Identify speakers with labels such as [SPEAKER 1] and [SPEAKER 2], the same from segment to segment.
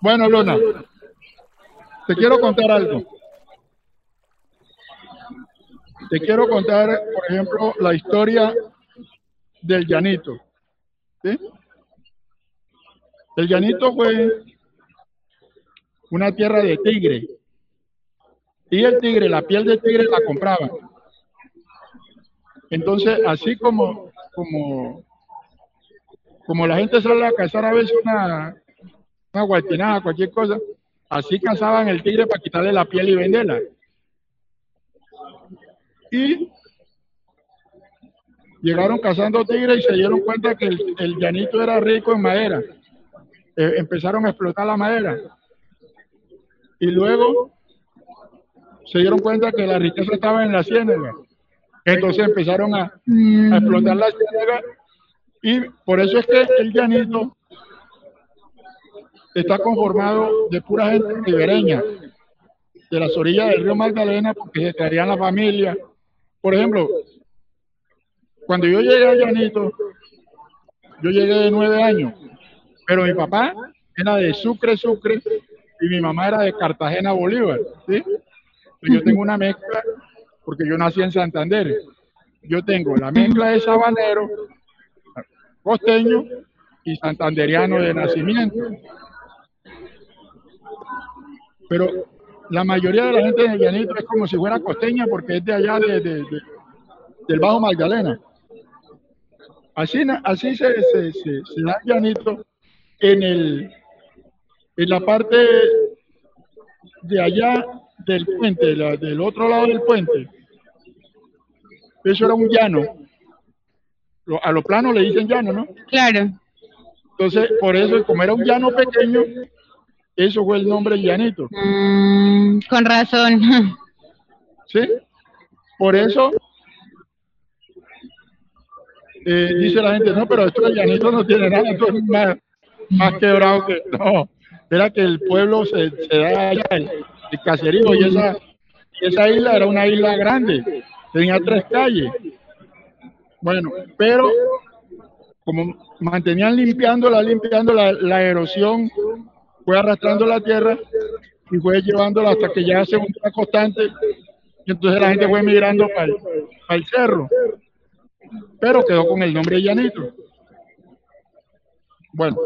[SPEAKER 1] Bueno, Luna, te quiero contar algo. Te quiero contar, por ejemplo, la historia del llanito. El llanito fue una tierra de tigre. Y el tigre, la piel de tigre la compraban. Entonces, así como, como, como la gente sale a cazar a veces una, una guatinada, cualquier cosa, así cazaban el tigre para quitarle la piel y venderla. Y llegaron cazando tigres y se dieron cuenta que el, llanito era rico en madera. Eh, empezaron a explotar la madera. Y luego se dieron cuenta que la riqueza estaba en la ciénaga. Entonces empezaron a, a explotar la ciénaga y por eso es que el llanito está conformado de pura gente ribereña, de las orillas del río Magdalena, porque se traían la familia. Por ejemplo, cuando yo llegué a Llanito, yo llegué de nueve años, pero mi papá era de Sucre, Sucre, y mi mamá era de Cartagena, Bolívar. ¿sí? Yo tengo una mezcla, porque yo nací en Santander. Yo tengo la mezcla de sabanero, costeño y santanderiano de nacimiento. Pero la mayoría de la gente de Llanito es como si fuera costeña porque es de allá de, de- de- del Bajo Magdalena. Así, así se, se, se- se da Llanito en, el, en la parte de allá del puente, la- del otro lado del puente. Eso era un llano. A lo plano le dicen llano, ¿no?
[SPEAKER 2] Claro.
[SPEAKER 1] Entonces, por eso, como era un llano pequeño, eso fue el nombre llanito.
[SPEAKER 2] Mm, con razón.
[SPEAKER 1] ¿Sí? Por eso eh, dice la gente, no, pero esto de llanito no tiene nada, esto es más, más quebrado que. No, era que el pueblo se, se da allá, el, el caserío, y esa, isla era una isla grande, tenía tres calles. Bueno, pero como mantenían limpiándola, limpiando la, la erosión, fue arrastrando la tierra y fue llevándola hasta que ya se hundió constante y entonces la gente fue migrando para el, cerro, pero quedó con el nombre de Llanito. Bueno,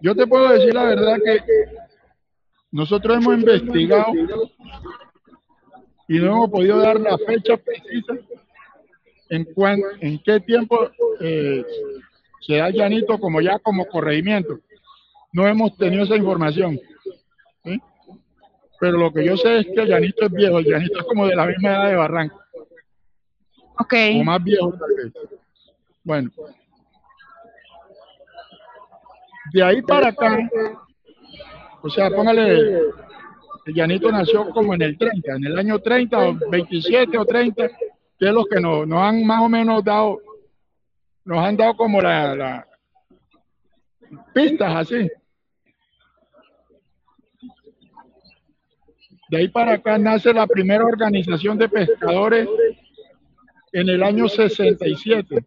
[SPEAKER 1] yo te puedo decir la verdad que nosotros hemos investigado y no hemos podido dar la fecha precisa en, cuán, en qué tiempo eh, se da Llanito como ya como corregimiento. No hemos tenido esa información. ¿sí? Pero lo que yo sé es que el Llanito es viejo, el Llanito es como de la misma edad de Barranco,
[SPEAKER 2] Ok.
[SPEAKER 1] o más viejo tal vez. Bueno. De ahí para acá, o sea, póngale, el Llanito nació como en el 30, en el año 30 o 27 o 30, que es los que nos, nos han más o menos dado, nos han dado como la, la pistas así. De ahí para acá nace la primera organización de pescadores en el año 67.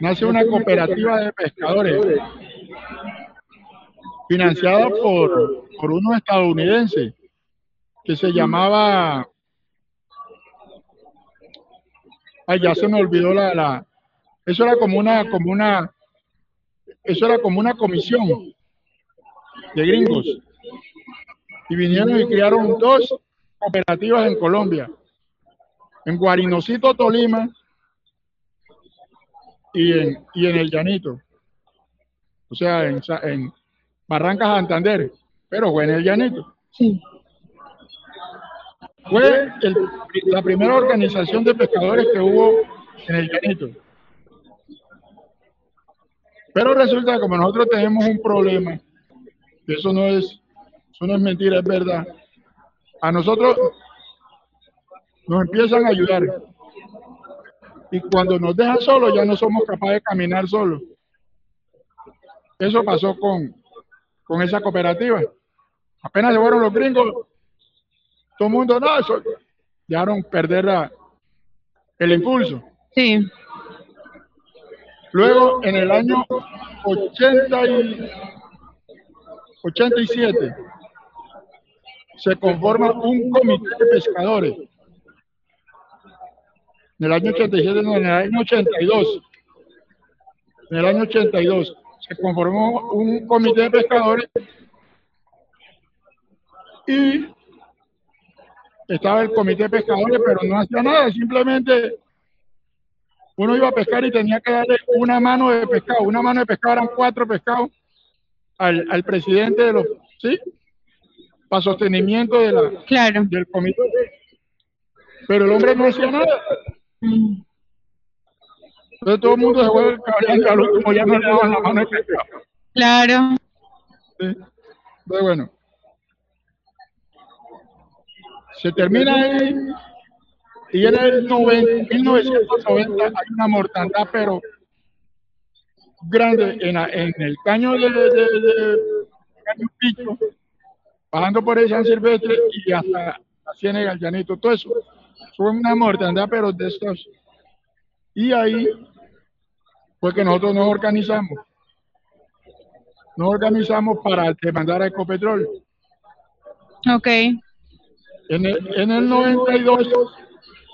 [SPEAKER 1] Nace una cooperativa de pescadores financiada por, por unos estadounidenses que se llamaba... Ay, ya se me olvidó la, la... Eso era como una, como una... Eso era como una comisión de gringos. Y vinieron y crearon dos cooperativas en Colombia. En Guarinocito, Tolima y en, y en el Llanito. O sea, en, en Barranca Santander, pero fue en el Llanito.
[SPEAKER 2] Sí.
[SPEAKER 1] fue el- la primera organización de pescadores que hubo en el llanito. Pero resulta que como nosotros tenemos un problema, eso no es, eso no es mentira, es verdad. A nosotros nos empiezan a ayudar. Y cuando nos dejan solos ya no somos capaces de caminar solos. Eso pasó con, con esa cooperativa. Apenas se fueron los gringos, todo el mundo, no, eso, dejaron perder la- el impulso.
[SPEAKER 2] Sí.
[SPEAKER 1] Luego, en el año 80 y 87, se conforma un comité de pescadores. En el año 87, no, en el año 82. En el año 82 se conformó un comité de pescadores y estaba el comité de pescadores, pero no hacía nada, simplemente uno iba a pescar y tenía que darle una mano de pescado. Una mano de pescado eran cuatro pescados al, al presidente de los, ¿sí? Para sostenimiento de la,
[SPEAKER 2] Claro.
[SPEAKER 1] del comité. Pero el hombre no hacía nada. Entonces todo el mundo se y al último ya no le daban la mano.
[SPEAKER 2] Claro.
[SPEAKER 1] ¿sí? Entonces, bueno. Se termina ahí y en el 90 1990 hay una mortandad, pero grande en, en el caño de, de, de- de Caño Pico, bajando por el San Silvestre y hasta Ciénaga, el Llanito, todo eso. Fue una mortandad, pero de estos. Y ahí fue que nosotros nos organizamos. Nos organizamos para demandar a Ecopetrol.
[SPEAKER 2] Ok.
[SPEAKER 1] En el, en el 92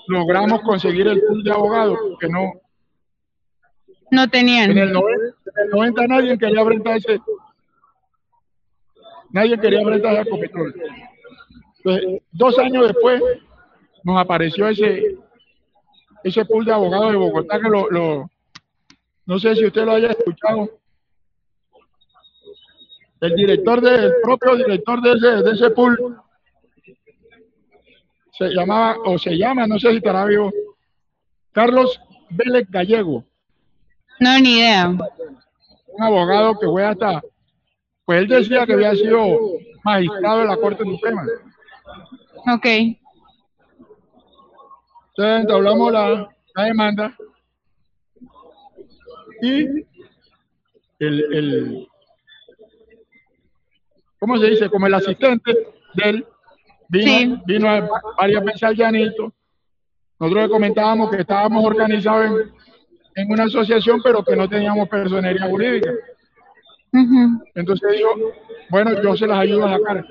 [SPEAKER 1] logramos conseguir el pool de abogados, porque no,
[SPEAKER 2] No
[SPEAKER 1] en
[SPEAKER 2] tenían.
[SPEAKER 1] el 90, en el 90 nadie quería enfrentarse, nadie quería enfrentarse a. Entonces, dos años después nos apareció ese, ese pool de abogados de Bogotá que lo, lo- no sé si usted lo haya escuchado. El director de, el propio director de ese, de ese pool se llamaba, o se llama, no sé si estará vivo, Carlos Vélez Gallego,
[SPEAKER 2] No, ni idea.
[SPEAKER 1] Un abogado que fue hasta, pues él decía que había sido magistrado de la Corte Suprema.
[SPEAKER 2] Ok.
[SPEAKER 1] Entonces entablamos la, la demanda y el, el, ¿cómo se dice? Como el asistente de él vino,
[SPEAKER 2] Sí.
[SPEAKER 1] vino a- varias veces al llanito. Nosotros le comentábamos que estábamos organizados en, en una asociación, pero que no teníamos personería jurídica. Entonces dijo, bueno, yo se las ayudo a sacar.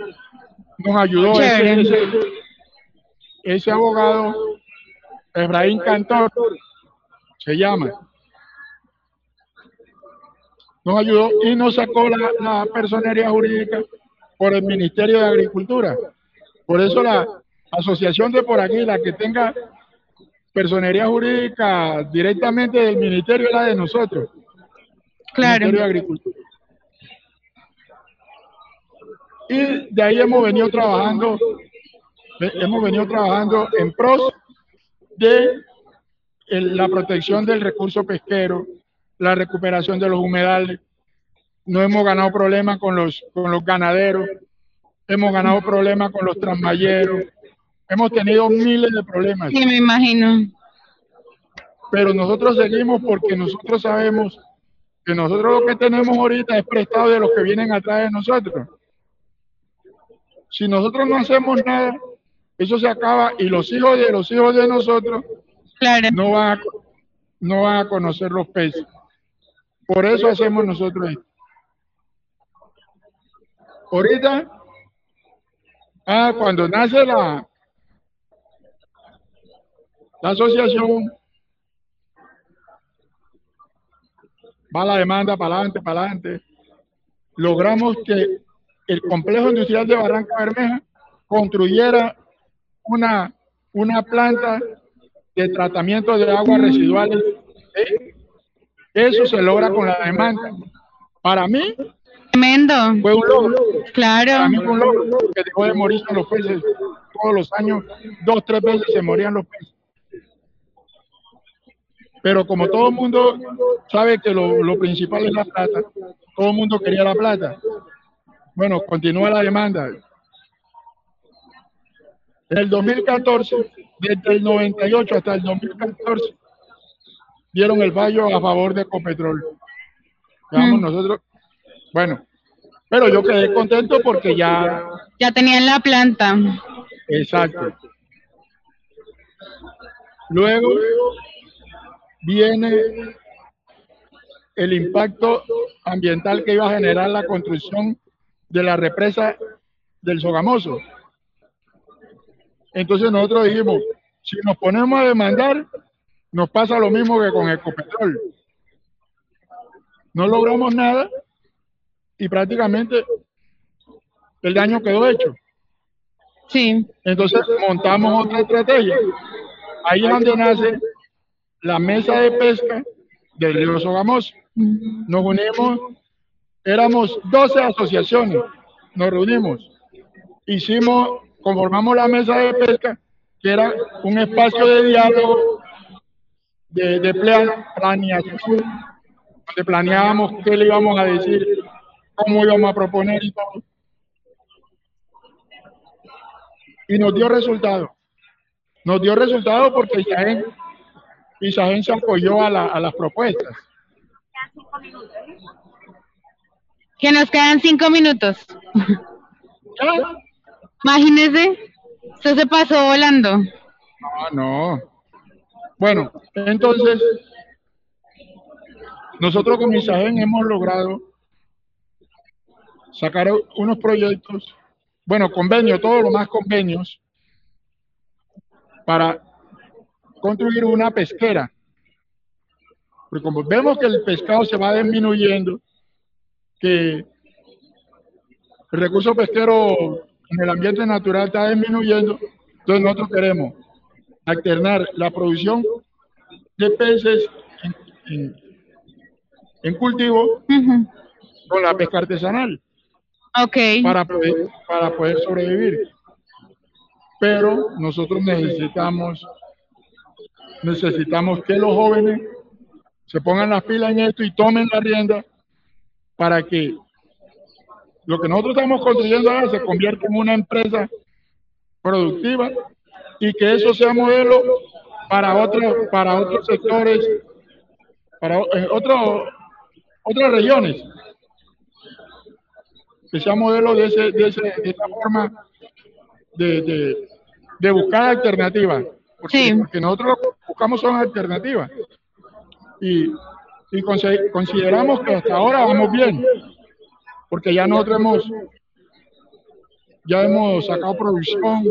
[SPEAKER 1] Nos ayudó ese, ese, ese abogado, Efraín Cantor, se llama. Nos ayudó y nos sacó la, la personería jurídica por el Ministerio de Agricultura. Por eso la asociación de por aquí, la que tenga personería jurídica directamente del ministerio es la de nosotros.
[SPEAKER 2] Claro.
[SPEAKER 1] Ministerio de Agricultura. Y de ahí hemos venido trabajando, eh, hemos venido trabajando en pros de la protección del recurso pesquero, la recuperación de los humedales. No hemos ganado problemas con los, con los ganaderos, hemos ganado problemas con los transmayeros, hemos tenido miles de problemas
[SPEAKER 2] Sí, me imagino.
[SPEAKER 1] pero nosotros seguimos porque nosotros sabemos que nosotros lo que tenemos ahorita es prestado de los que vienen atrás de nosotros. Si nosotros no hacemos nada, eso se acaba y los hijos de los hijos de nosotros
[SPEAKER 2] Claro.
[SPEAKER 1] no van a, no van a conocer los peces. Por eso hacemos nosotros esto. Ahorita, ah, cuando nace la, la asociación, va la demanda para adelante, para adelante. Logramos que el complejo industrial de Barranca Bermeja construyera una, una planta de tratamiento de aguas residuales. ¿eh? Eso se logra con la demanda. Para mí
[SPEAKER 2] Tremendo.
[SPEAKER 1] fue un logro. Para
[SPEAKER 2] Claro.
[SPEAKER 1] mí fue un logro que dejó de morirse los peces todos los años, dos, tres veces se morían los peces. Pero como todo el mundo sabe que lo, lo principal es la plata, todo el mundo quería la plata. Bueno, continúa la demanda. En el 2014, desde el 98 hasta el 2014, dieron el fallo a favor de Ecopetrol. Vamos
[SPEAKER 2] Mm.
[SPEAKER 1] nosotros, bueno, pero yo quedé contento porque ya,
[SPEAKER 2] Ya tenían la planta.
[SPEAKER 1] exacto. Luego viene el impacto ambiental que iba a generar la construcción de la represa del Sogamoso. Entonces nosotros dijimos, si nos ponemos a demandar, nos pasa lo mismo que con Ecopetrol. No logramos nada y prácticamente el daño quedó hecho.
[SPEAKER 2] Sí.
[SPEAKER 1] Entonces montamos otra estrategia. Ahí es donde nace la mesa de pesca del río Sogamoso. Nos unimos, éramos 12 asociaciones, nos reunimos, hicimos, conformamos la mesa de pesca, que era un espacio de diálogo, de, de plan- planeación, donde planeábamos qué le íbamos a decir, cómo íbamos a proponer y todo. Y nos dio resultado. Nos dio resultado porque Isagen, Isagen se apoyó a, la- a las propuestas.
[SPEAKER 2] Que nos quedan cinco minutos.
[SPEAKER 1] Ya.
[SPEAKER 2] Imagínese, esto se pasó volando.
[SPEAKER 1] No, no. Bueno, entonces, nosotros con Isagen hemos logrado sacar unos proyectos, bueno, convenios, todo lo más convenios, para construir una pesquera. Porque como vemos que el pescado se va disminuyendo, que el recurso pesquero en el ambiente natural está disminuyendo, entonces nosotros queremos alternar la producción de peces en, en- en cultivo con la pesca artesanal
[SPEAKER 2] Ok.
[SPEAKER 1] para poder, para poder sobrevivir. Pero nosotros necesitamos, necesitamos que los jóvenes se pongan las pilas en esto y tomen la rienda para que lo que nosotros estamos construyendo ahora se convierta en una empresa productiva y que eso sea modelo para otros para otros sectores, para eh, otras regiones que sea modelo de, ese, de, ese- de esa forma de, de- de buscar alternativas. Porque,
[SPEAKER 2] Sí.
[SPEAKER 1] porque nosotros buscamos son alternativas. Y, y consideramos que hasta ahora vamos bien. Porque ya nosotros hemos, ya hemos sacado producción.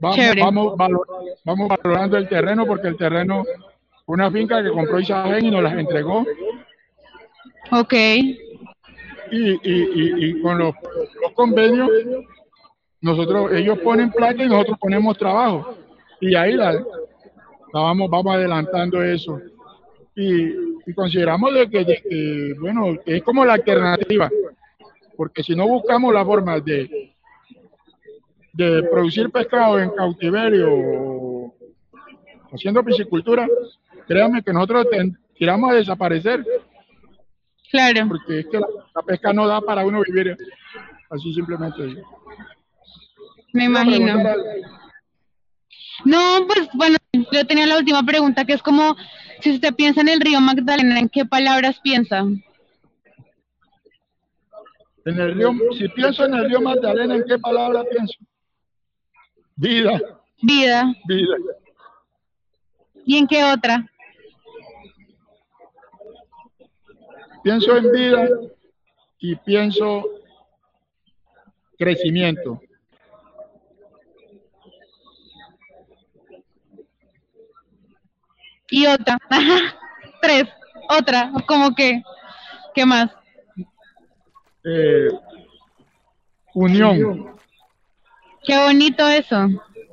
[SPEAKER 1] Vamos, vamos, valor- vamos valorando el terreno porque el terreno, una finca que compró Isagen y nos las entregó
[SPEAKER 2] Ok.
[SPEAKER 1] y, y, y, y con los, los convenios, nosotros, ellos ponen plata y nosotros ponemos trabajo. Y ahí la, la vamos, vamos adelantando eso. Y, y consideramos de que, de que, bueno, es como la alternativa, porque si no buscamos la forma de, de producir pescado en cautiverio haciendo piscicultura, créanme que nosotros tiramos a desaparecer
[SPEAKER 2] Claro.
[SPEAKER 1] porque es que la, la pesca no da para uno vivir así simplemente.
[SPEAKER 2] Me imagino. No, pues bueno, yo tenía la última pregunta que es como, si usted piensa en el río Magdalena, ¿en qué palabras piensa?
[SPEAKER 1] En el río, si pienso en el río Magdalena, ¿en qué palabra pienso? Vida,
[SPEAKER 2] Vida.
[SPEAKER 1] vida.
[SPEAKER 2] ¿Y en qué otra?
[SPEAKER 1] Pienso en vida y pienso crecimiento.
[SPEAKER 2] Y otra. Tres. Otra. ¿Cómo que? ¿Qué más?
[SPEAKER 1] Eh, unión.
[SPEAKER 2] Qué bonito eso.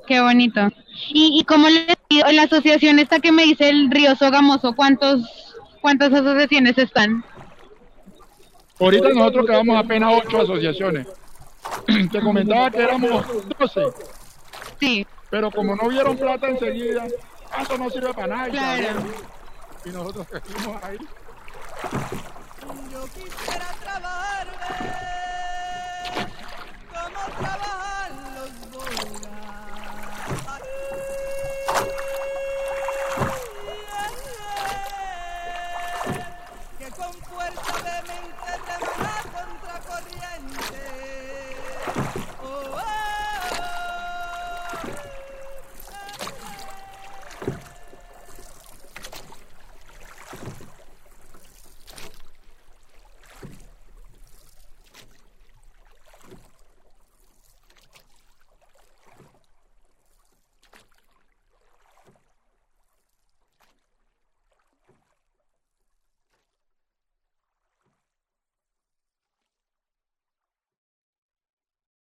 [SPEAKER 2] Qué bonito. ¿Y, y cómo le digo, la asociación esta que me dice el río Sogamoso, ¿cuántos, cuántas asociaciones están?
[SPEAKER 1] Ahorita nosotros quedamos apenas ocho asociaciones. te comentaba que éramos 12,
[SPEAKER 2] Sí,
[SPEAKER 1] pero como no vieron plata enseguida, eso no sirve para nada. y
[SPEAKER 2] Claro.
[SPEAKER 1] Y nosotros seguimos ahí.
[SPEAKER 3] Yo quisiera trabajar